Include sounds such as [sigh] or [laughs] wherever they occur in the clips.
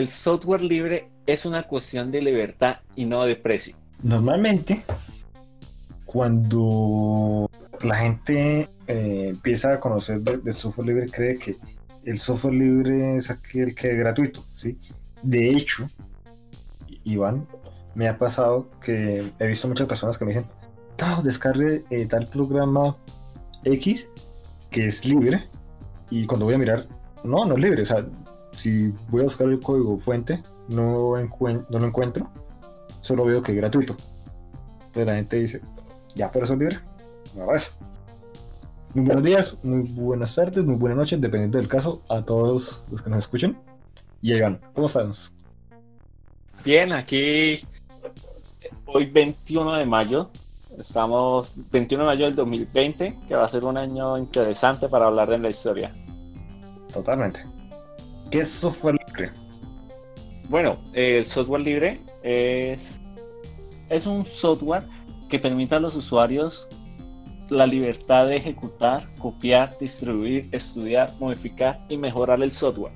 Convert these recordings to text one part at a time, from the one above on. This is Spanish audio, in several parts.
el software libre es una cuestión de libertad y no de precio. Normalmente, cuando la gente eh, empieza a conocer del software libre, cree que el software libre es aquel que es gratuito, ¿sí? De hecho, Iván, me ha pasado que he visto muchas personas que me dicen, no, descargue eh, tal programa X que es libre y cuando voy a mirar, no, no es libre, o sea, si voy a buscar el código fuente, no, no lo encuentro, solo veo que es gratuito. Entonces la gente dice, ya, pero eso es libre, no eso. Muy buenos días, muy buenas tardes, muy buenas noches, dependiendo del caso, a todos los que nos escuchen. Y Iván, ¿cómo estamos? Bien, aquí hoy 21 de mayo, estamos 21 de mayo del 2020, que va a ser un año interesante para hablar de la historia. Totalmente. ¿Qué es software libre? Bueno, el software libre es, es un software que permite a los usuarios la libertad de ejecutar, copiar, distribuir, estudiar, modificar y mejorar el software.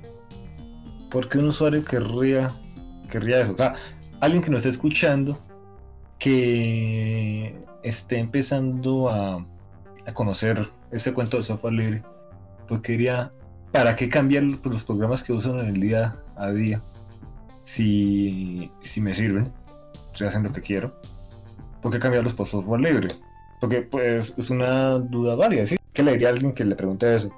¿Por qué un usuario querría, querría eso? O sea, alguien que nos esté escuchando que esté empezando a, a conocer ese cuento de software libre, pues quería, ¿para qué cambiar los programas que usan en el día a día? Si, si me sirven, si hacen lo que quiero, ¿por qué cambiarlos por software libre? Porque pues es una duda válida, ¿sí? ¿Qué le diría a alguien que le pregunte eso?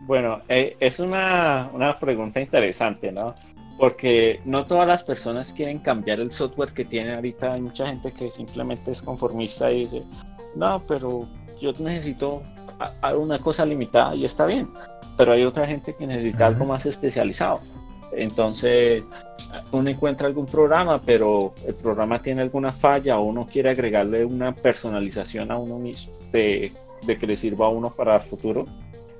Bueno, eh, es una, una pregunta interesante, ¿no? Porque no todas las personas quieren cambiar el software que tienen ahorita. Hay mucha gente que simplemente es conformista y dice, no, pero yo necesito una cosa limitada y está bien. Pero hay otra gente que necesita algo más especializado. Entonces, uno encuentra algún programa, pero el programa tiene alguna falla o uno quiere agregarle una personalización a uno mismo de, de que le sirva a uno para el futuro.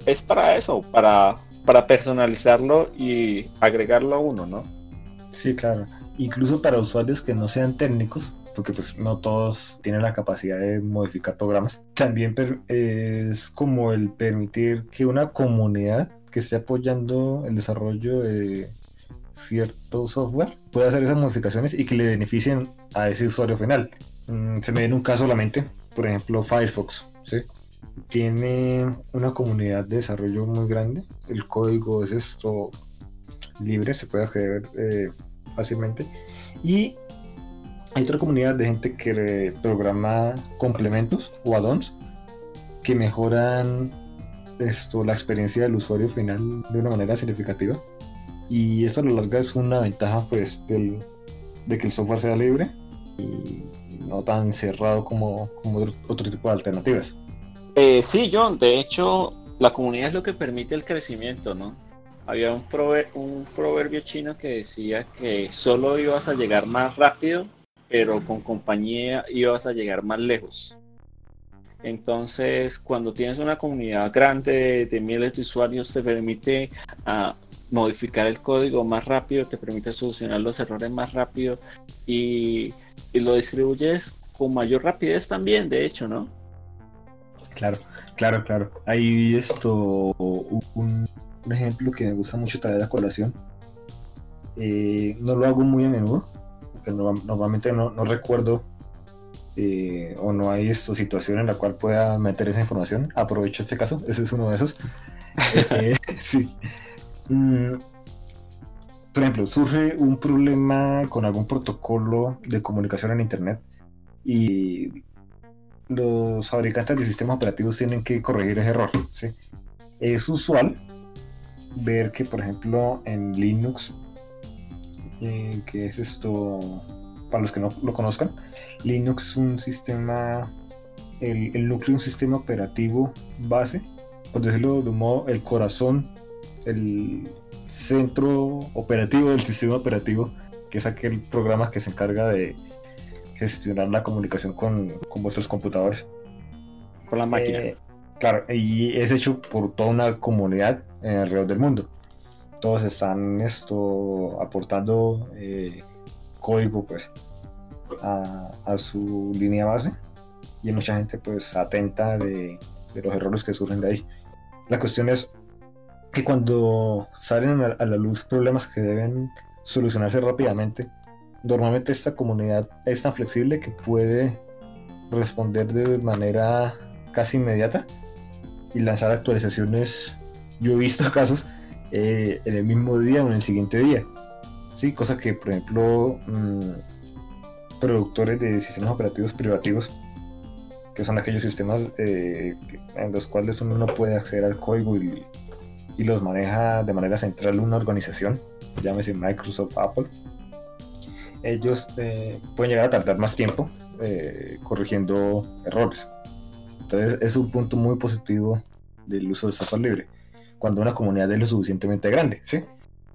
Es para eso, para para personalizarlo y agregarlo a uno, ¿no? Sí, claro. Incluso para usuarios que no sean técnicos, porque pues no todos tienen la capacidad de modificar programas. También es como el permitir que una comunidad que esté apoyando el desarrollo de cierto software pueda hacer esas modificaciones y que le beneficien a ese usuario final. Mm, se me viene un caso a la mente, por ejemplo Firefox, ¿sí? tiene una comunidad de desarrollo muy grande. El código es esto libre, se puede acceder eh, fácilmente. Y hay otra comunidad de gente que programa complementos o add-ons que mejoran esto, la experiencia del usuario final de una manera significativa. Y eso a lo largo es una ventaja pues, del, de que el software sea libre y no tan cerrado como, como otro tipo de alternativas. Eh, sí, John, de hecho, la comunidad es lo que permite el crecimiento, ¿no? Había un, un proverbio chino que decía que solo ibas a llegar más rápido, pero con compañía ibas a llegar más lejos. Entonces, cuando tienes una comunidad grande de, miles de usuarios, te permite ah, modificar el código más rápido, te permite solucionar los errores más rápido y, lo distribuyes con mayor rapidez también, de hecho, ¿no? Claro, claro, claro. Hay esto, un, ejemplo que me gusta mucho traer a colación. Eh, no lo hago muy a menudo, porque normalmente no, recuerdo eh, o no hay esto, situación en la cual pueda meter esa información. Aprovecho este caso, [laughs] ese es uno de esos. [laughs] Eh, [laughs] sí. Mm, por ejemplo, surge un problema con algún protocolo de comunicación en Internet y los fabricantes de sistemas operativos tienen que corregir ese error. ¿sí? Es usual ver que, por ejemplo, en Linux, eh, que es esto, para los que no lo conozcan, Linux es un sistema, el, el núcleo de un sistema operativo base, por decirlo de un modo, el corazón, el centro operativo del sistema operativo, que es aquel programa que se encarga de gestionar la comunicación con, vuestros computadores. Con la máquina. Eh, claro, y es hecho por toda una comunidad alrededor del mundo. Todos están esto aportando eh, código pues a, su línea base y hay mucha gente pues atenta de, los errores que surgen de ahí. La cuestión es que cuando salen a la luz problemas que deben solucionarse rápidamente. Normalmente esta comunidad es tan flexible que puede responder de manera casi inmediata y lanzar actualizaciones. Yo he visto [laughs] casos eh, en el mismo día o en el siguiente día. Sí, cosa que, por ejemplo, mm, productores de sistemas operativos privativos, que son aquellos sistemas eh, en los cuales uno no puede acceder al código y, y los maneja de manera central una organización, llámese Microsoft, Apple, ellos eh, pueden llegar a tardar más tiempo eh, corrigiendo errores. Entonces es un punto muy positivo del uso de software libre, cuando una comunidad es lo suficientemente grande, ¿sí?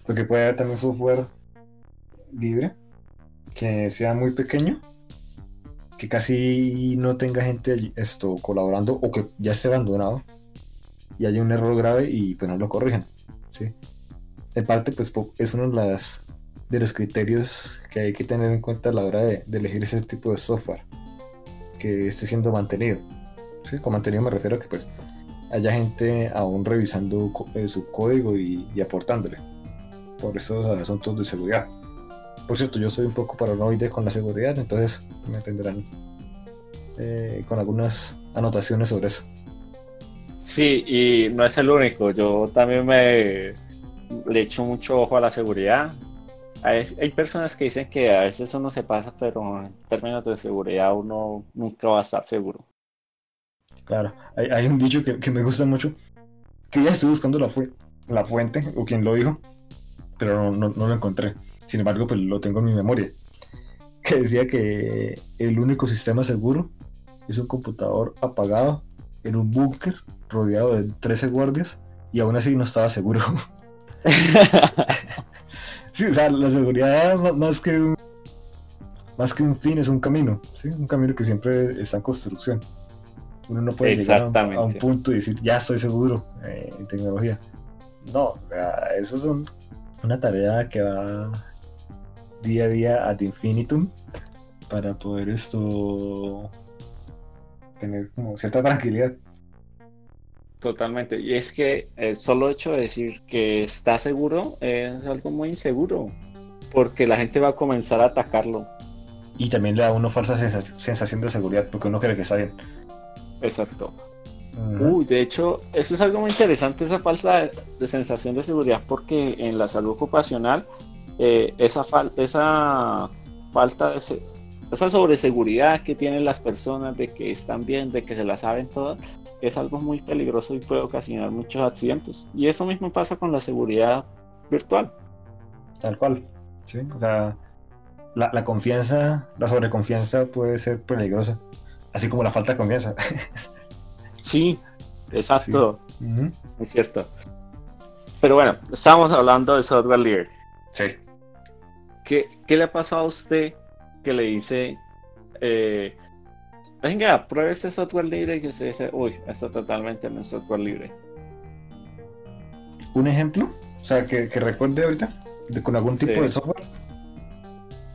Porque puede haber también software libre que sea muy pequeño, que casi no tenga gente esto colaborando o que ya esté abandonado y haya un error grave y pues no lo corrijan, ¿sí? En parte pues es uno de, las, de los criterios que hay que tener en cuenta a la hora de, elegir ese tipo de software que esté siendo mantenido. ¿Sí? Con mantenido me refiero a que pues haya gente aún revisando eh, su código y, aportándole por esos asuntos de seguridad. Por cierto, yo soy un poco paranoide con la seguridad, entonces me tendrán eh, con algunas anotaciones sobre eso. Sí, y no es el único. Yo también me le echo mucho ojo a la seguridad. Hay, personas que dicen que a veces uno se pasa, pero en términos de seguridad uno nunca va a estar seguro. Claro, hay, un dicho que, me gusta mucho, que ya estoy buscando la, la fuente o quien lo dijo, pero no, lo encontré. Sin embargo, pues lo tengo en mi memoria. Que decía que el único sistema seguro es un computador apagado en un búnker rodeado de 13 guardias y aún así no estaba seguro. [laughs] sí, o sea, la seguridad más que un, más que un fin es un camino, ¿sí? Un camino que siempre está en construcción. Uno no puede llegar a un, punto y decir, ya estoy seguro eh, en tecnología. No, o sea, eso es una tarea que va día a día ad infinitum para poder esto tener como cierta tranquilidad. Totalmente. Y es que el solo hecho de decir que está seguro es algo muy inseguro, porque la gente va a comenzar a atacarlo. Y también le da a uno falsa sensación de seguridad, porque uno cree que está bien. Exacto. Uy, de hecho, eso es algo muy interesante, esa falsa de sensación de seguridad, porque en la salud ocupacional, eh, esa, esa falta de esa sobreseguridad que tienen las personas de que están bien, de que se la saben todas, es algo muy peligroso y puede ocasionar muchos accidentes. Y eso mismo pasa con la seguridad virtual. Tal cual, sí. O sea, la, confianza, la sobreconfianza puede ser peligrosa, así como la falta de confianza. sí, exacto. Es cierto. Pero bueno, estamos hablando de software libre. Sí. ¿Qué, ¿Qué, le ha pasado a usted que le dice, eh, venga, pruebe este software libre y usted dice, uy, esto totalmente no es software libre. ¿Un ejemplo? O sea, que, recuerde ahorita, con algún tipo de software.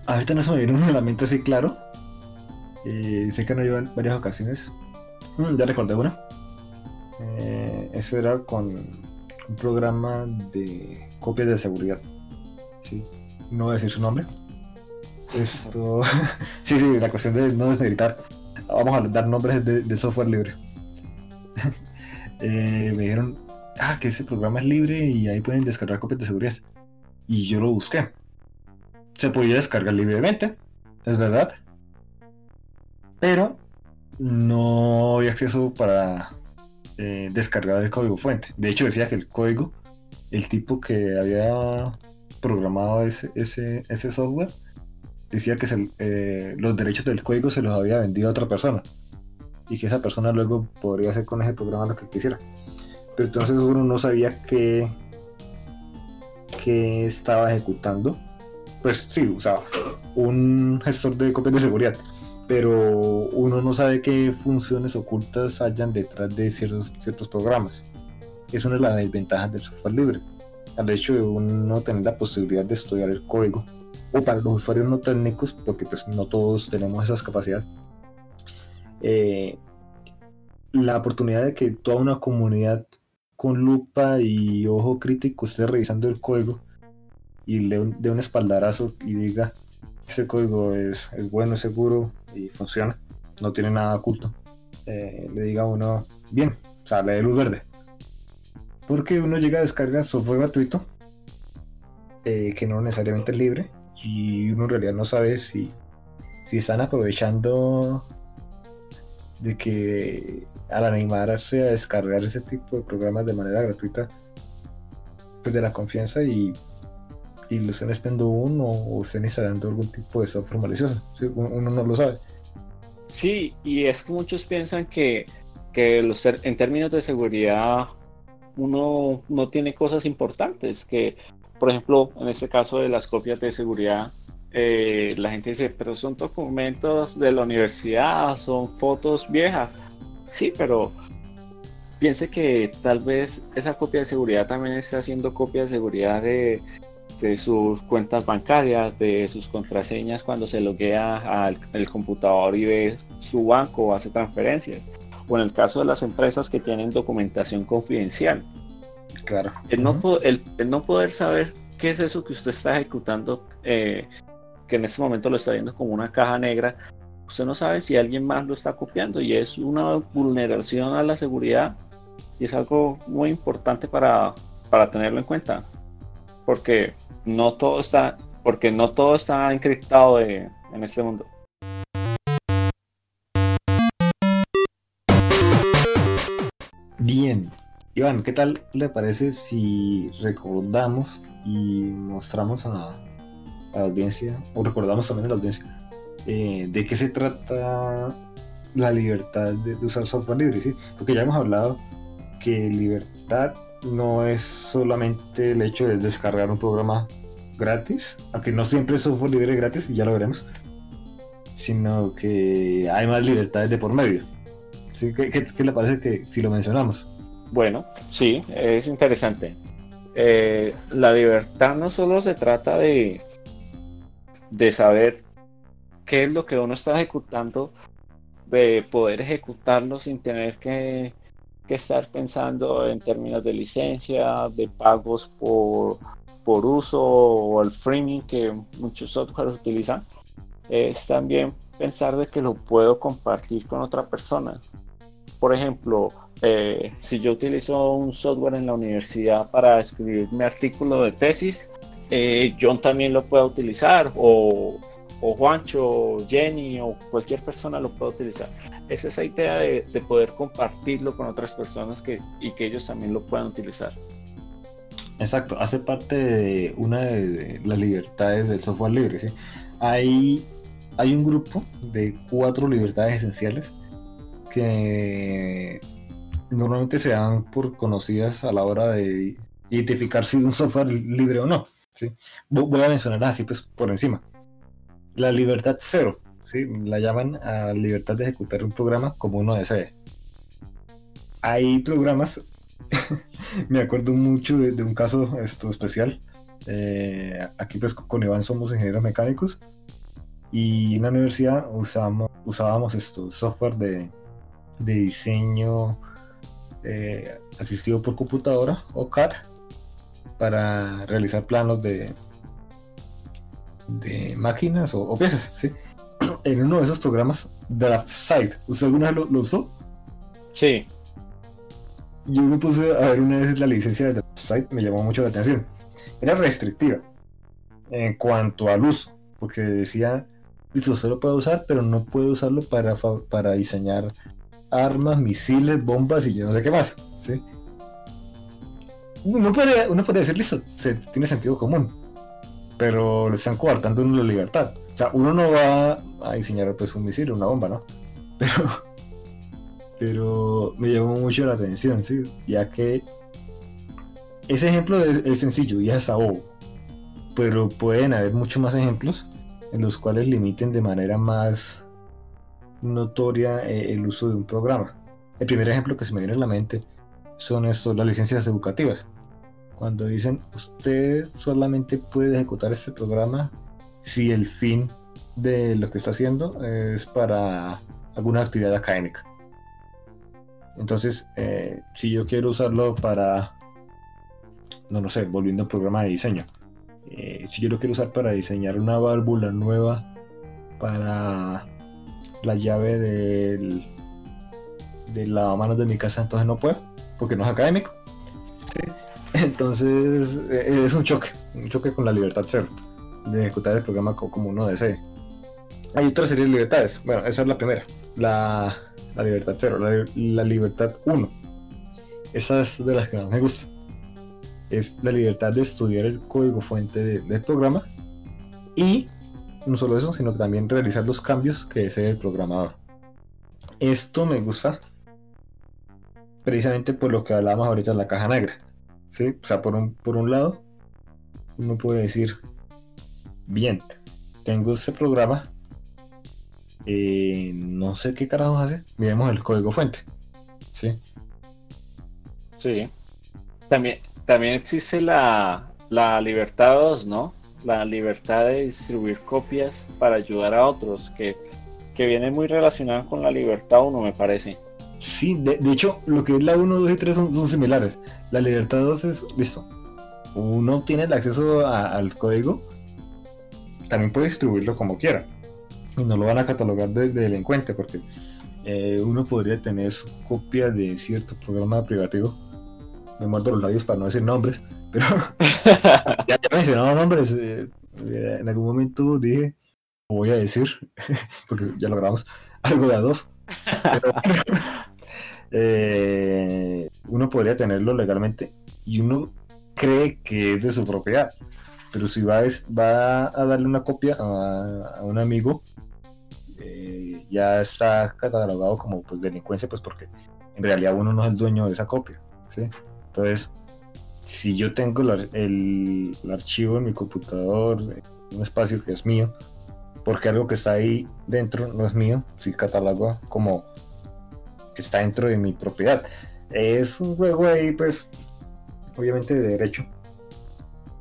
Ahorita no se me viene un lamento así claro. Eh, sé que no llevan varias ocasiones. Mm, ya recordé una. Eh, eso era con un programa de copias de seguridad. No voy a decir su nombre. Esto. [laughs] sí, sí, la cuestión de no desmeritar vamos a dar nombres de, software libre. [laughs] Eh, me dijeron, ah, que ese programa es libre y ahí pueden descargar copias de seguridad. Y yo lo busqué. Se podía descargar libremente, es verdad. Pero no había acceso para eh, descargar el código fuente. De hecho, decía que el código, el tipo que había programado ese, ese, software, decía que eh, los derechos del código se los había vendido a otra persona y que esa persona luego podría hacer con ese programa lo que quisiera. Pero entonces uno no sabía qué, qué estaba ejecutando. Pues sí, usaba un gestor de copias de seguridad, pero uno no sabe qué funciones ocultas hayan detrás de ciertos, ciertos programas. Es una de las desventajas del software libre. Al hecho de uno tener la posibilidad de estudiar el código o para los usuarios no técnicos, porque pues no todos tenemos esas capacidades, eh, la oportunidad de que toda una comunidad con lupa y ojo crítico esté revisando el código y le dé un espaldarazo y diga, ese código es, bueno, es seguro y funciona, no tiene nada oculto, eh, le diga a uno, bien, o sea, le dé luz verde. Porque uno llega a descargar software gratuito, eh, que no necesariamente es libre, y uno en realidad no sabe si, si están aprovechando de que al animarse a descargar ese tipo de programas de manera gratuita, pues de la confianza y, estén esperando uno o estén instalando algún tipo de software malicioso. Uno no lo sabe. Sí, y es que muchos piensan que, que los, en términos de seguridad uno no tiene cosas importantes, que por ejemplo en este caso de las copias de seguridad eh, la gente dice, pero son documentos de la universidad, son fotos viejas. Sí, pero piense que tal vez esa copia de seguridad también está haciendo copia de seguridad de, sus cuentas bancarias, de sus contraseñas cuando se loguea al, computador y ve su banco o hace transferencias. O en el caso de las empresas que tienen documentación confidencial. Claro. El no, el, no poder saber qué es eso que usted está ejecutando eh, que en este momento lo está viendo como una caja negra, usted no sabe si alguien más lo está copiando y es una vulneración a la seguridad y es algo muy importante para, para tenerlo en cuenta porque no todo está porque no todo está encriptado en este mundo. Bien, Iván, ¿qué tal le parece si recordamos y mostramos a, la audiencia, o recordamos también a la audiencia, eh, de qué se trata la libertad de, usar software libre, ¿sí? Porque ya hemos hablado que libertad no es solamente el hecho de descargar un programa gratis, aunque no siempre es software libre gratis, y ya lo veremos, sino que hay más libertades de por medio. ¿Sí? ¿Qué, qué le parece que si lo mencionamos? Bueno, sí, es interesante. Eh, la libertad no solo se trata de, de saber qué es lo que uno está ejecutando, de poder ejecutarlo sin tener que, estar pensando en términos de licencia, de pagos por, por uso o el framing que muchos softwares utilizan, es también pensar de que lo puedo compartir con otra persona. Por ejemplo, eh, si yo utilizo un software en la universidad para escribir mi artículo de tesis, eh, John también lo pueda utilizar o, o Juancho, Jenny o cualquier persona lo pueda utilizar. Es esa idea de, poder compartirlo con otras personas que, y que ellos también lo puedan utilizar. Exacto, hace parte de una de las libertades del software libre. ¿sí? Hay, hay un grupo de cuatro libertades esenciales que normalmente se dan por conocidas a la hora de identificar si un software libre o no. ¿sí? Voy a mencionar así pues por encima. La libertad cero, ¿sí? la llaman a libertad de ejecutar un programa como uno desee. Hay programas, [laughs] me acuerdo mucho de, un caso esto, especial. Eh, aquí pues con Iván somos ingenieros mecánicos y en la universidad usamos, usábamos esto, software de, de diseño eh, asistido por computadora o CAD para realizar planos de, de máquinas o, piezas. ¿sí? [clears throat] En uno de esos programas, DraftSight, ¿usted alguna vez lo, usó? Sí. Yo me puse a ver una vez la licencia de DraftSight, me llamó mucho la atención. Era restrictiva en cuanto al uso, porque decía, listo, usted lo puede usar, pero no puede usarlo para, para diseñar armas, misiles, bombas y yo no sé qué más. ¿sí? uno podría, uno podría decir, listo, se, tiene sentido común, pero le están coartando uno la libertad. O sea, uno no va a diseñar pues un misil, una bomba, ¿no? [laughs] Pero, pero me llamó mucho la atención, ¿sí? Ya que ese ejemplo es sencillo y es hasta pero pueden haber muchos más ejemplos en los cuales limiten de manera más notoria eh, el uso de un programa. El primer ejemplo que se me viene a la mente son estos, las licencias educativas. Cuando dicen, usted solamente puede ejecutar este programa si el fin de lo que está haciendo es para alguna actividad académica. Entonces, eh, si yo quiero usarlo para, no lo sé, volviendo a un programa de diseño, eh, si yo lo quiero usar para diseñar una válvula nueva para la llave del, de lavamanos de mi casa, entonces no puedo, porque no es académico. Entonces eh, es un choque, un choque con la libertad cero, de ejecutar el programa como uno desee. Hay otra serie de libertades, bueno, esa es la primera, la, libertad cero, la, libertad uno. Esa es de las que más me gusta. Es la libertad de estudiar el código fuente del programa y no solo eso, sino también realizar los cambios que desee el programador. Esto me gusta precisamente por lo que hablábamos ahorita de la caja negra. ¿Sí? O sea, por un, por un lado, uno puede decir, bien, tengo este programa, eh, no sé qué carajos hace, miremos el código fuente. ¿sí? Sí. También, también existe la, la libertad 2, ¿no? la libertad de distribuir copias para ayudar a otros, que, viene muy relacionada con la libertad 1, me parece. Sí, de, hecho, lo que es la 1, 2 y 3 son, similares. La libertad 2 es, listo, uno tiene el acceso al código, también puede distribuirlo como quiera. Y no lo van a catalogar de, delincuente, porque eh, uno podría tener su copia de cierto programa privativo. Me muerdo los labios para no decir nombres pero [laughs] ya, ya mencionaba nombres. Eh, eh, en algún momento dije, voy a decir, [laughs] porque ya lo grabamos, algo de Adobe. [laughs] Eh, uno podría tenerlo legalmente y uno cree que es de su propiedad. Pero si va, a darle una copia a, un amigo, ya está catalogado como pues, delincuencia, pues porque en realidad uno no es el dueño de esa copia. Entonces, si yo tengo el, archivo en mi computador, un espacio que es mío, porque algo que está ahí dentro no es mío, si catalogo como que está dentro de mi propiedad. Es un juego ahí, pues, obviamente de derecho.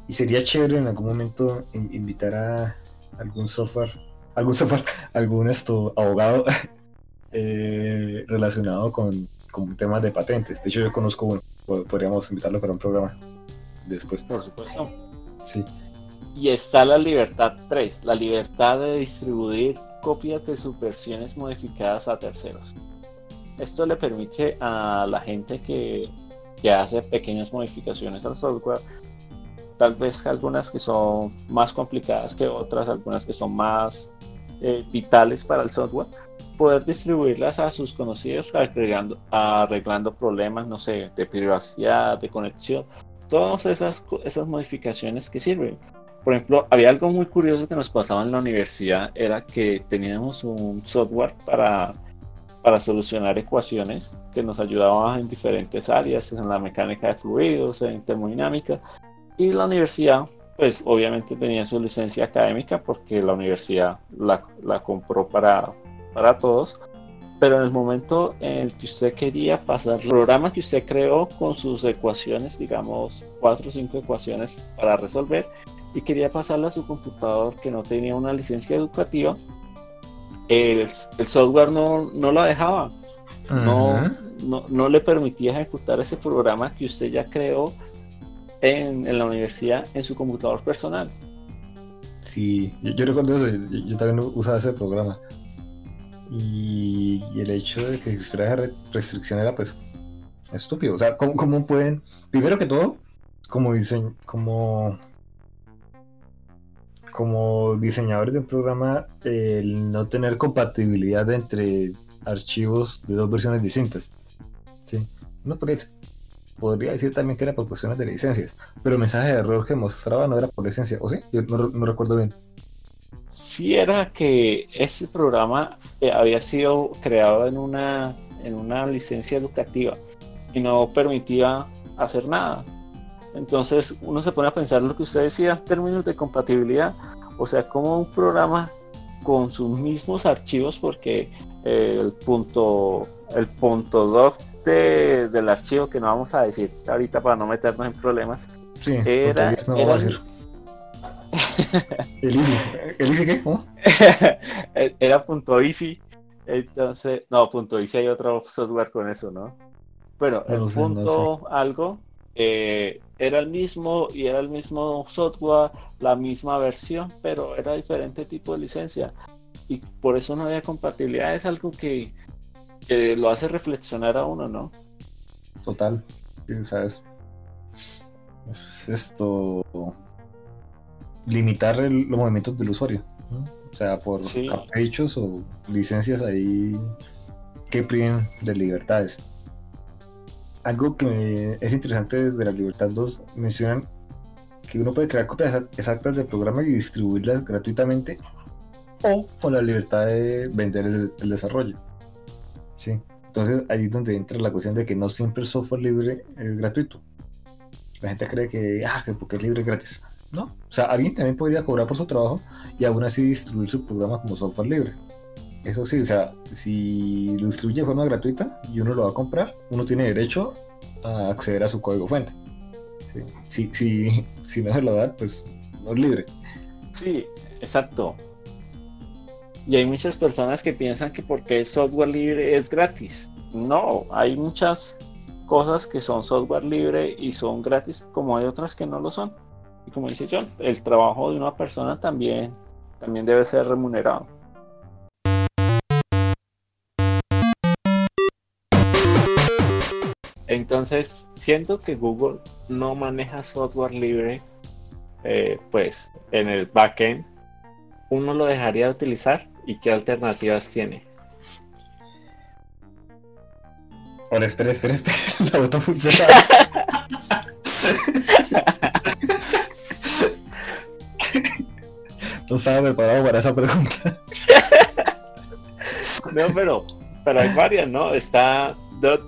Y sería chévere en algún momento invitar a algún software, algún software, [laughs] algún esto, abogado [laughs] eh, relacionado con, con temas de patentes. De hecho, yo conozco uno podríamos invitarlo para un programa después. Por supuesto. Sí. Y está la libertad 3, la libertad de distribuir copias de sus versiones modificadas a terceros. Esto le permite a la gente que, que hace pequeñas modificaciones al software, tal vez algunas que son más complicadas que otras, algunas que son más eh, vitales para el software, poder distribuirlas a sus conocidos arreglando, arreglando problemas, no sé, de privacidad, de conexión, todas esas, esas modificaciones que sirven. Por ejemplo, había algo muy curioso que nos pasaba en la universidad, era que teníamos un software para, para solucionar ecuaciones que nos ayudaba en diferentes áreas, en la mecánica de fluidos, en termodinámica, y la universidad pues obviamente tenía su licencia académica porque la universidad la, la compró para, para todos, pero en el momento en el que usted quería pasar el programa que usted creó con sus ecuaciones, digamos cuatro o cinco ecuaciones para resolver, y quería pasarla a su computador que no tenía una licencia educativa, el, el software no, no la dejaba. No, no, no, le permitía ejecutar ese programa que usted ya creó en, en la universidad en su computador personal. Sí, yo, recuerdo eso, yo, también usaba ese programa. Y, el hecho de que existiera esa restricción era pues estúpido. O sea, ¿cómo, pueden, primero que todo, como dicen, como como diseñadores de un programa, el no tener compatibilidad entre archivos de dos versiones distintas. ¿sí? No podría decir también que era por cuestiones de licencias, pero el mensaje de error que mostraba no era por licencia, ¿o sí? Yo no recuerdo bien sí era que ese programa eh, había sido creado en una, en una licencia educativa y no permitía hacer nada. Entonces uno se pone a pensar lo que usted decía en términos de compatibilidad, o sea, como un programa con sus mismos archivos, porque eh, el punto el punto doc del archivo que no vamos a decir ahorita para no meternos en problemas era, era, [laughs] ¿El Easy? ¿El Easy qué? ¿Cómo? [laughs] Era punto Easy. Entonces, no, punto Easy hay otro software con eso, ¿no? Bueno, el punto algo eh, era el mismo y era el mismo software, la misma versión, pero era diferente tipo de licencia. Y por eso no había compatibilidad. Es algo que, lo hace reflexionar a uno, ¿no? Total. ¿Sabes? Es esto. Limitar los movimientos del usuario. O sea, por caprichos o licencias ahí que priven de libertades. Algo que es interesante de la Libertad 2 mencionan que uno puede crear copias exactas del programa y distribuirlas gratuitamente o con la libertad de vender el, desarrollo. ¿Sí? Entonces ahí es donde entra la cuestión de que no siempre el software libre es gratuito. La gente cree que, ah, que porque es libre es gratis. No, o sea, alguien también podría cobrar por su trabajo y aún así distribuir su programa como software libre. Eso sí, o sea, si lo distribuye de forma gratuita y uno lo va a comprar, uno tiene derecho a acceder a su código fuente. Si, si, [laughs] si no se lo da, pues no es libre. Sí, exacto. Y hay muchas personas que piensan que porque es software libre es gratis. No, hay muchas cosas que son software libre y son gratis, como hay otras que no lo son. Y como dice John, el trabajo de una persona también, también debe ser remunerado. Entonces, siento que Google no maneja software libre, eh, pues en el backend, uno lo dejaría de utilizar y qué alternativas tiene. Ahora, espera, espera, espera, [laughs] la botó muy pesada. [laughs] no estaba preparado para esa pregunta. no, pero, pero hay varias, ¿no? Está dot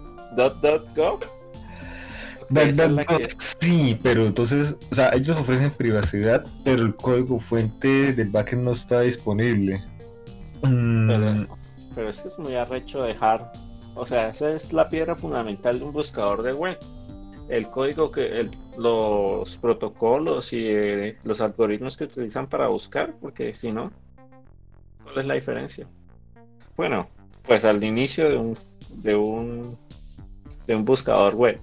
Sí, pero entonces, o sea, ellos ofrecen privacidad, pero el código fuente del backend no está disponible. Mm. Pero, es que es muy arrecho dejar, o sea, esa es la piedra fundamental de un buscador de web. El código que, los protocolos y eh, los algoritmos que utilizan para buscar, porque si no, ¿cuál es la diferencia? Bueno, pues al inicio de un, de un de un buscador web.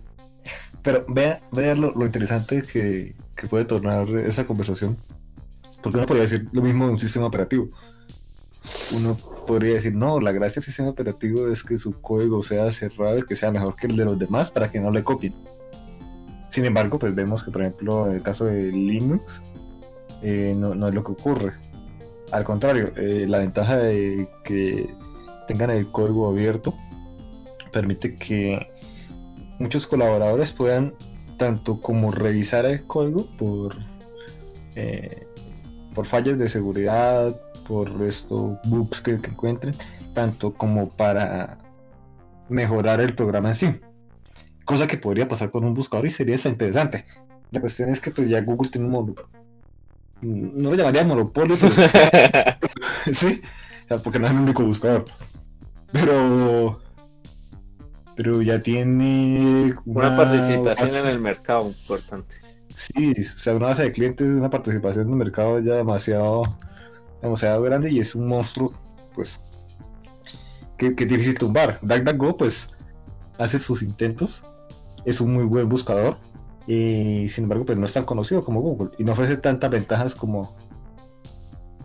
Pero vea, vea lo, interesante que, puede tornar esa conversación. Porque uno podría decir lo mismo de un sistema operativo. Uno podría decir, no, la gracia del sistema operativo es que su código sea cerrado y que sea mejor que el de los demás para que no le copien. Sin embargo, pues vemos que, por ejemplo, en el caso de Linux, eh, no, es lo que ocurre. Al contrario, eh, la ventaja de que tengan el código abierto permite que muchos colaboradores puedan tanto como revisar el código por, eh, por fallas de seguridad, por estos bugs que, encuentren, tanto como para mejorar el programa en sí. Cosa que podría pasar con un buscador y sería interesante. La cuestión es que pues ya Google tiene un monopolio. No lo llamaría monopolio, [laughs] [laughs] sí, porque no es el único buscador. Pero pero ya tiene una, participación en el mercado importante. Sí, o sea, una base de clientes, una participación en el mercado ya demasiado, demasiado grande y es un monstruo, pues, que, es difícil tumbar. DuckDuckGo, pues, hace sus intentos, es un muy buen buscador, y sin embargo, pues no es tan conocido como Google y no ofrece tantas ventajas como,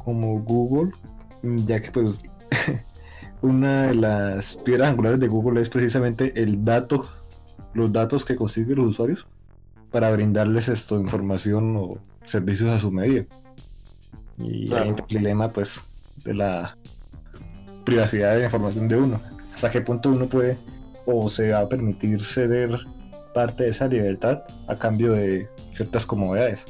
como Google, ya que pues [laughs] una de las piedras angulares de Google es precisamente el dato, los datos que consiguen los usuarios para brindarles esto, información o servicios a su medida. Y hay el dilema pues de la privacidad de la información de uno. Hasta qué punto uno puede o se va a permitir ceder parte de esa libertad a cambio de ciertas comodidades.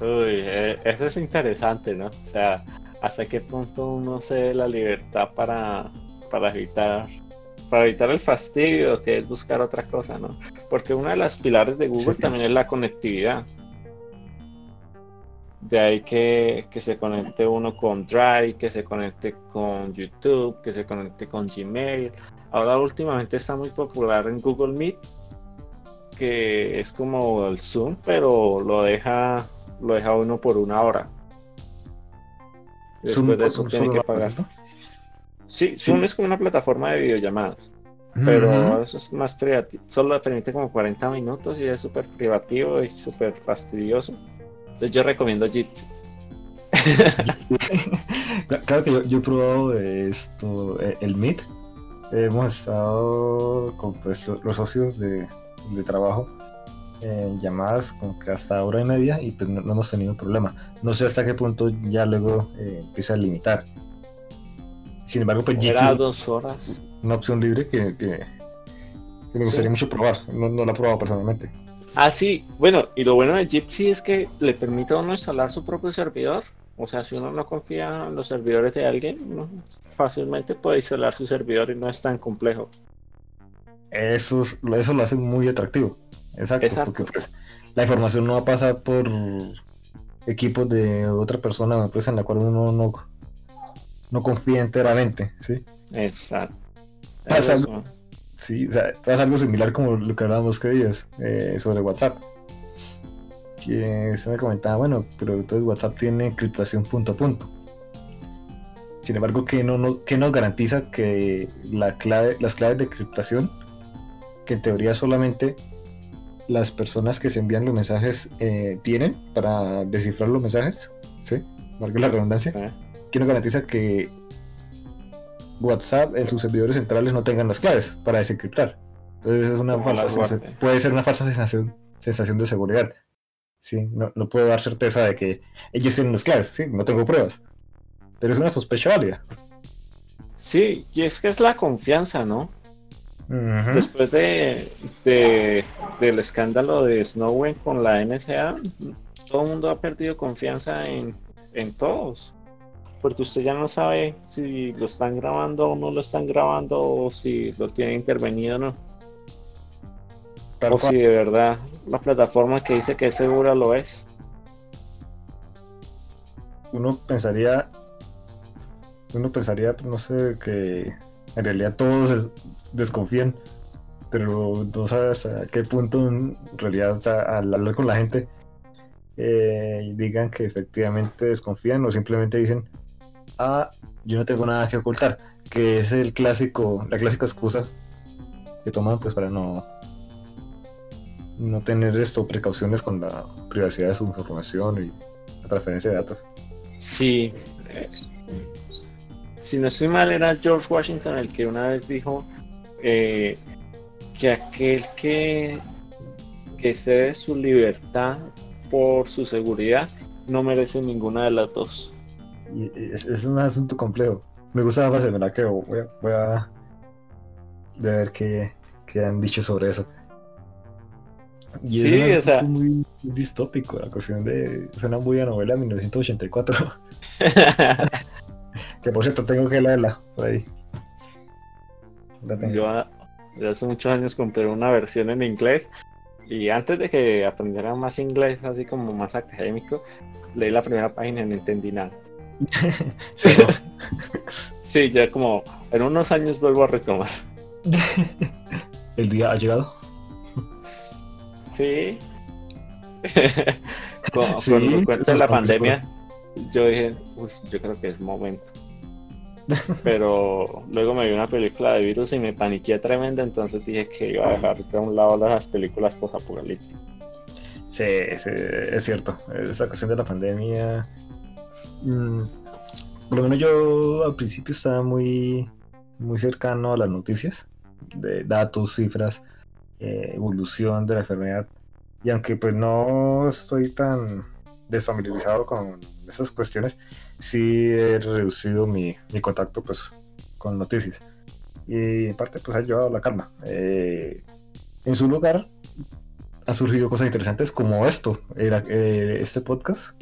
Uy, eh, eso es interesante, ¿no? O sea, hasta qué punto uno se la libertad para, para evitar para evitar el fastidio que es buscar otra cosa, ¿no? Porque una de las pilares de Google también es la conectividad. De ahí que, que, se conecte uno con Drive, que se conecte con YouTube, que se conecte con Gmail. Ahora últimamente está muy popular en Google Meet, que es como el Zoom, pero lo deja, lo deja uno por una hora. Después de eso tiene que pagar. Sí, Zoom es como una plataforma de videollamadas. pero eso es más privativo. Solo permite como 40 minutos y es súper privativo y súper fastidioso. Entonces yo recomiendo Jitsi. claro que yo, he probado esto, eh, el Meet. Hemos estado con pues, los socios de, trabajo en llamadas como que hasta hora y media y pues no, hemos tenido problema. No sé hasta qué punto ya luego eh, empieza a limitar. Sin embargo, pues Era dos horas. Una opción libre que, que, me gustaría mucho probar. No, no la he probado personalmente. Ah, sí. Bueno, y lo bueno de Gypsy es que le permite a uno instalar su propio servidor. O sea, si uno no confía en los servidores de alguien, fácilmente puede instalar su servidor y no es tan complejo. Eso, eso lo hace muy atractivo. Exacto, porque pues, la información no va a pasar por equipos de otra persona o empresa en la cual uno no, no confía enteramente, ¿sí? Exacto. Pasa, sí, o sea, pasa algo similar como lo que hablábamos que días eh, sobre WhatsApp que se me comentaba, bueno, pero entonces WhatsApp tiene encriptación punto a punto. Sin embargo, ¿qué, no, nos garantiza que la clave, las claves de encriptación, que en teoría solamente las personas que se envían los mensajes eh, tienen para descifrar los mensajes, ¿sí? Marca la redundancia. ¿Qué nos garantiza que WhatsApp en sus servidores centrales no tengan las claves para desencriptar? Entonces es una falsa, puede ser una falsa sensación, sensación de seguridad. ¿sí? No, no, puedo dar certeza de que ellos tienen las claves, ¿sí? No tengo pruebas. Pero es una sospecha válida. Sí, y es que es la confianza, ¿no? Después de, de, del escándalo de Snowden con la NSA, todo el mundo ha perdido confianza en, en todos. Porque usted ya no sabe si lo están grabando o no lo están grabando, o si lo tiene intervenido o no o si de verdad la plataforma que dice que es segura lo es. Uno pensaría, uno pensaría, no sé, que en realidad todos desconfían, pero no sabes a qué punto en realidad al hablar con la gente eh, digan que efectivamente desconfían o simplemente dicen, ah, yo no tengo nada que ocultar, que es el clásico, la clásica excusa que toman pues para no no tener esto precauciones con la privacidad de su información y la transferencia de datos. Sí. Eh, si no estoy mal, era George Washington el que una vez dijo eh, que aquel que, que cede su libertad por su seguridad no merece ninguna de las dos. Y es, un asunto complejo. Me gusta la frase, me la creo. Voy a, voy a ver qué, qué han dicho sobre eso. Y sí, es o muy distópico, la cuestión de. Suena muy a novela de 1984. [laughs] que por cierto, tengo que leerla por ahí. Yo, hace muchos años compré una versión en inglés y antes de que aprendiera más inglés, así como más académico, leí la primera página y no entendí nada. [laughs] sí, [laughs] sí, ya como en unos años vuelvo a retomar. [laughs] ¿El día ha llegado? Sí. con, la pandemia, yo dije, uy, yo creo que es momento. [laughs] Pero luego me vi una película de virus y me paniqué tremenda, entonces dije que iba a dejar de un lado las películas post-apocalípticas. Sí, sí, es cierto. Esa cuestión de la pandemia. Mm, por lo menos yo al principio estaba muy, muy cercano a las noticias, de datos, cifras eh, evolución de la enfermedad. Y aunque pues no estoy tan desfamiliarizado con esas cuestiones, sí he reducido mi, mi contacto pues con noticias. Y en parte pues ha llevado la calma. Eh, en su lugar han surgido cosas interesantes como esto, eh, este podcast.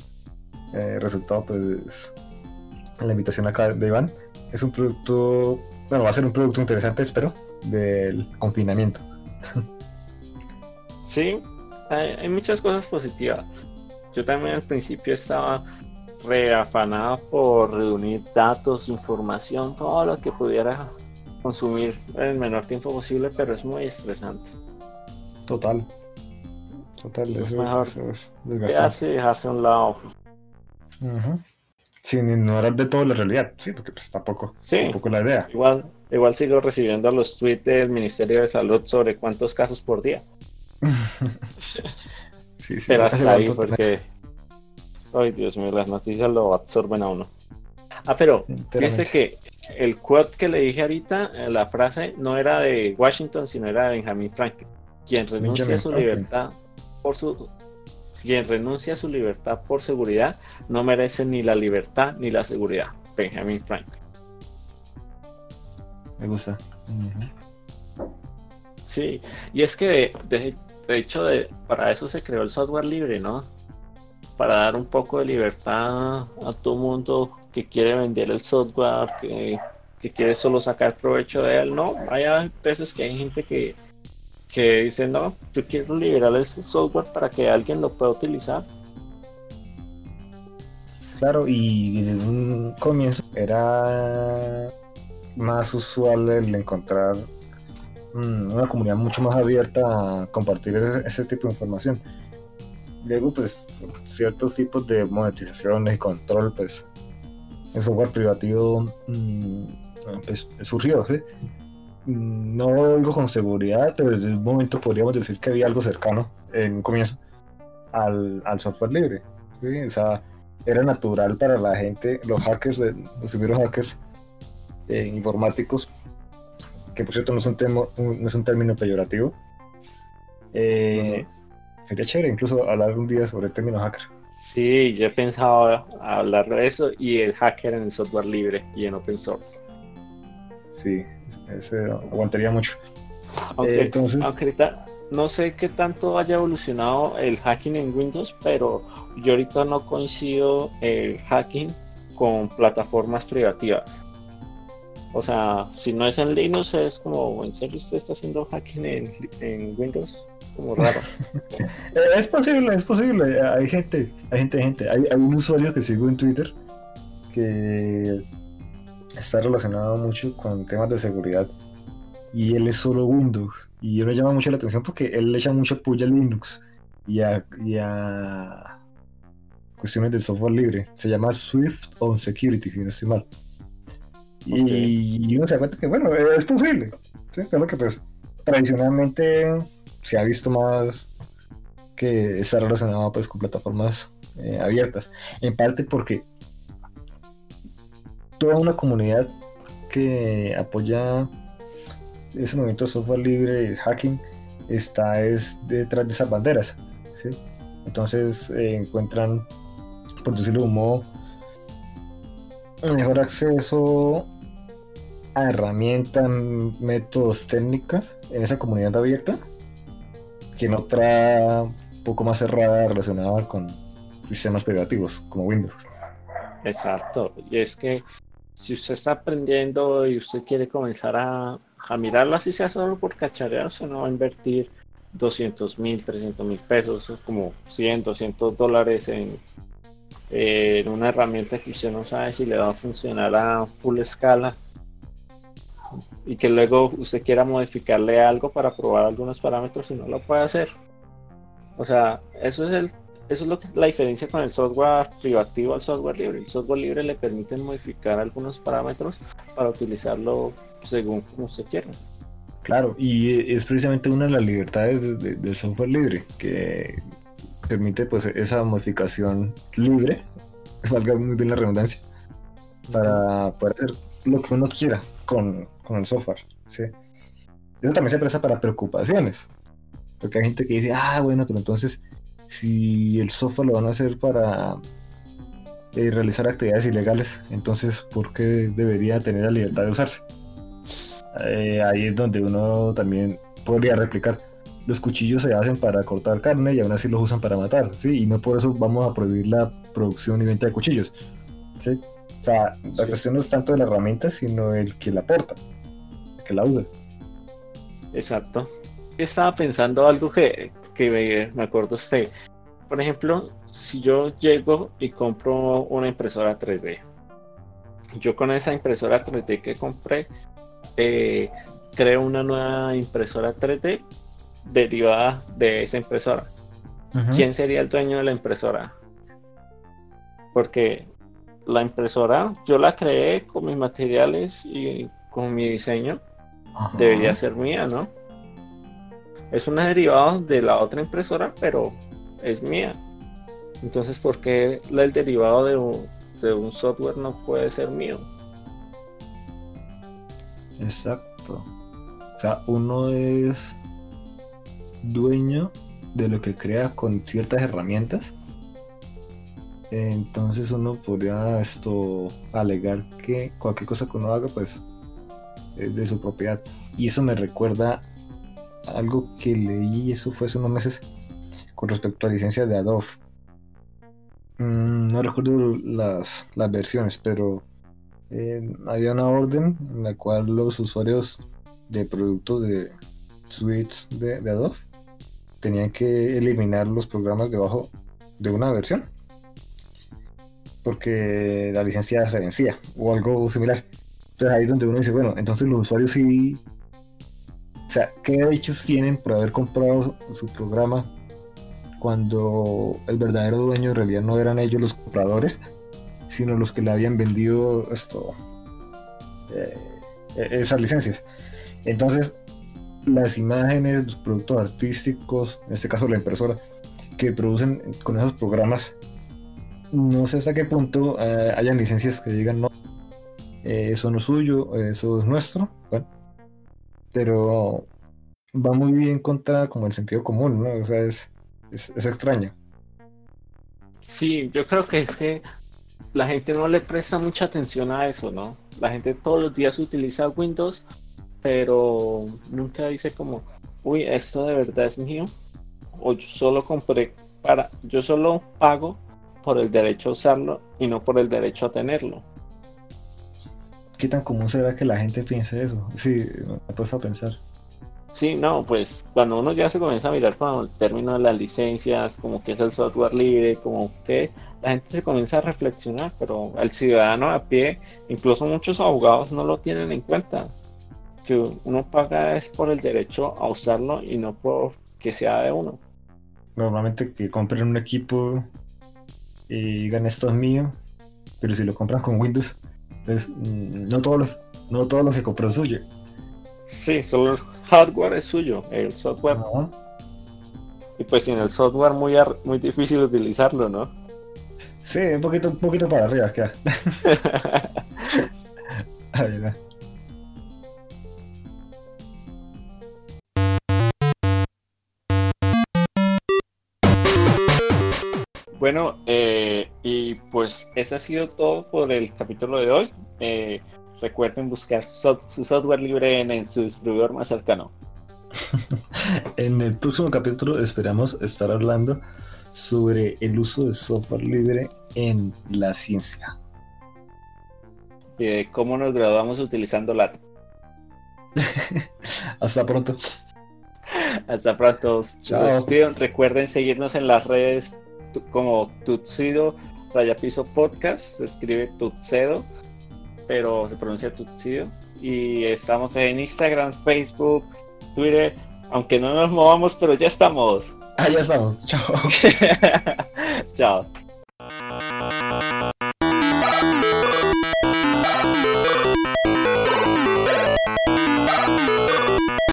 resultado pues la invitación acá de Iván. Es un producto, bueno, va a ser un producto interesante, espero, del confinamiento. [laughs] Sí, hay, muchas cosas positivas. Yo también al principio estaba reafanado por reunir datos, información, todo lo que pudiera consumir en el menor tiempo posible, pero es muy estresante. Total. Total, es mejor quedarse y dejarse a un lado. Sin ignorar de todo la realidad, sí, porque pues tampoco, sí, tampoco la idea. Igual, igual sigo recibiendo los tweets del Ministerio de Salud sobre cuántos casos por día. [laughs] sí, sí, Pero [laughs] hasta ahí, porque. Ay, Dios mío, las noticias lo absorben a uno. Ah, pero fíjese que el quote que le dije ahorita, eh, la frase no era de Washington, sino era de Benjamin Franklin, quien renuncia a su libertad por su quien renuncia a su libertad por seguridad no merece ni la libertad ni la seguridad. Benjamin Franklin. Me gusta. Sí, y es que de, hecho de, para eso se creó el software libre, ¿no? Para dar un poco de libertad a todo mundo que quiere vender el software, que, quiere solo sacar provecho de él. No, hay veces que hay gente que, que dice, no, yo quiero liberar ese software para que alguien lo pueda utilizar. Claro, y en un comienzo era más usual el encontrar una comunidad mucho más abierta a compartir ese, tipo de información. Luego, pues, ciertos tipos de monetizaciones y control, pues, el software privativo mm, pues, surgió, ¿sí? Mm, no digo con seguridad, pero desde un momento podríamos decir que había algo cercano en un comienzo al, software libre. O sea, era natural para la gente, los hackers, los primeros hackers eh, informáticos, que por cierto no es un, no es un término peyorativo. Eh, sería chévere incluso hablar un día sobre el término hacker. Sí, yo he pensado hablar de eso y el hacker en el software libre y en open source. Sí, ese aguantaría mucho. Aunque, eh, entonces... ahorita no sé qué tanto haya evolucionado el hacking en Windows, pero yo ahorita no coincido el hacking con plataformas privativas. O sea, si no es en Linux, es como, ¿en serio usted está haciendo hacking en, Windows? Como raro. [laughs] Eh, es posible, es posible. Hay gente, hay gente, gente. Hay, hay un usuario que sigo en Twitter que está relacionado mucho con temas de seguridad y él es solo Windows y él me llama mucho la atención porque él le echa mucha puya a Linux y a, cuestiones de software libre. Se llama Swift on Security, si no estoy mal. Y, uno se da cuenta que, bueno, es posible. ¿sí? lo que pues, tradicionalmente se ha visto más que está relacionado pues, con plataformas eh, abiertas. En parte porque toda una comunidad que apoya ese movimiento de software libre el hacking está es detrás de esas banderas. Entonces eh, encuentran, por decirlo de un mejor acceso herramientas, métodos, técnicas en esa comunidad abierta que en otra poco más cerrada relacionada con sistemas privativos como Windows. Exacto, y es que si usted está aprendiendo y usted quiere comenzar a, a mirarlo así sea solo por cacharear, usted no va a invertir 200 mil, 300 mil pesos, como 100, 200 dólares en, en una herramienta que usted no sabe si le va a funcionar a full escala y que luego usted quiera modificarle algo para probar algunos parámetros y no lo puede hacer. O sea, eso es el eso es lo que la diferencia con el software privativo al software libre. El software libre le permite modificar algunos parámetros para utilizarlo según como usted quiera. Claro, y es precisamente una de las libertades del software libre, que permite pues esa modificación libre, [laughs] valga muy bien la redundancia, para poder hacer lo que uno quiera con, con el software. ¿sí? Eso también se presta para preocupaciones, porque hay gente que dice, ah, bueno, pero entonces si el software lo van a hacer para eh, realizar actividades ilegales, entonces ¿por qué debería tener la libertad de usarse? Eh, ahí es donde uno también podría replicar. Los cuchillos se hacen para cortar carne y aún así los usan para matar, ¿sí? Y no por eso vamos a prohibir la producción y venta de cuchillos, ¿sí? O sea, la cuestión no es tanto de la herramienta, sino el que la porta, que la usa. Exacto. Estaba pensando algo que, que me, acuerdo usted. Por ejemplo, si yo llego y compro una impresora 3D, yo con esa impresora 3D que compré, eh, creo una nueva impresora 3D derivada de esa impresora. ¿Quién sería el dueño de la impresora? Porque la impresora yo la creé con mis materiales y con mi diseño. Debería ser mía, ¿no? Es una derivada de la otra impresora, pero es mía. Entonces, ¿por qué el derivado de un, de un software no puede ser mío? Exacto. O sea, uno es dueño de lo que crea con ciertas herramientas. Entonces uno podría esto alegar que cualquier cosa que uno haga pues es de su propiedad. Y eso me recuerda algo que leí, eso fue hace unos meses, con respecto a licencias de Adobe. Mm, no recuerdo las, las versiones, pero eh, había una orden en la cual los usuarios de productos de suites de, de Adobe tenían que eliminar los programas debajo de una versión porque la licencia se vencía o algo similar. Entonces ahí es donde uno dice, bueno, entonces los usuarios sí... O sea, ¿qué derechos tienen por haber comprado su programa cuando el verdadero dueño en realidad no eran ellos los compradores, sino los que le habían vendido esto, eh, esas licencias? Entonces, las imágenes, los productos artísticos, en este caso la impresora, que producen con esos programas, no sé hasta qué punto eh, hayan licencias que digan no, eh, eso no es suyo, eso es nuestro, bueno, pero va muy bien contra como el sentido común, ¿no? O sea, es, es, es extraño. Sí, yo creo que es que la gente no le presta mucha atención a eso, ¿no? La gente todos los días utiliza Windows pero nunca dice como, uy, esto de verdad es mío, o yo solo compré para, yo solo pago por el derecho a usarlo y no por el derecho a tenerlo. ¿Qué tan común será que la gente piense eso? Sí, me he puesto a pensar. Sí, no, pues cuando uno ya se comienza a mirar con el término de las licencias, como que es el software libre, como que la gente se comienza a reflexionar, pero el ciudadano a pie, incluso muchos abogados no lo tienen en cuenta que uno paga es por el derecho a usarlo y no por que sea de uno. Normalmente que compren un equipo y digan esto es mío, pero si lo compran con Windows, pues, mm, no todo lo, no todo lo que compró es suyo. Sí, solo el hardware es suyo, el software. Y pues sin el software muy, muy difícil utilizarlo, ¿no? Sí, un poquito, un poquito para arriba queda. [laughs] Ahí va. Bueno, eh, y pues eso ha sido todo por el capítulo de hoy. Eh, recuerden buscar su, software libre en, su distribuidor más cercano. [laughs] en el próximo capítulo esperamos estar hablando sobre el uso de software libre en la ciencia. Y de cómo nos graduamos utilizando LAT. [laughs] Hasta pronto. [laughs] Hasta pronto. Chao. Recuerden seguirnos en las redes como Tutsido Raya Piso Podcast, se escribe Tutsedo, pero se pronuncia Tutsido. Y estamos en Instagram, Facebook, Twitter, aunque no nos movamos, pero ya estamos. Ah, ya estamos. Chao. [laughs] Chao.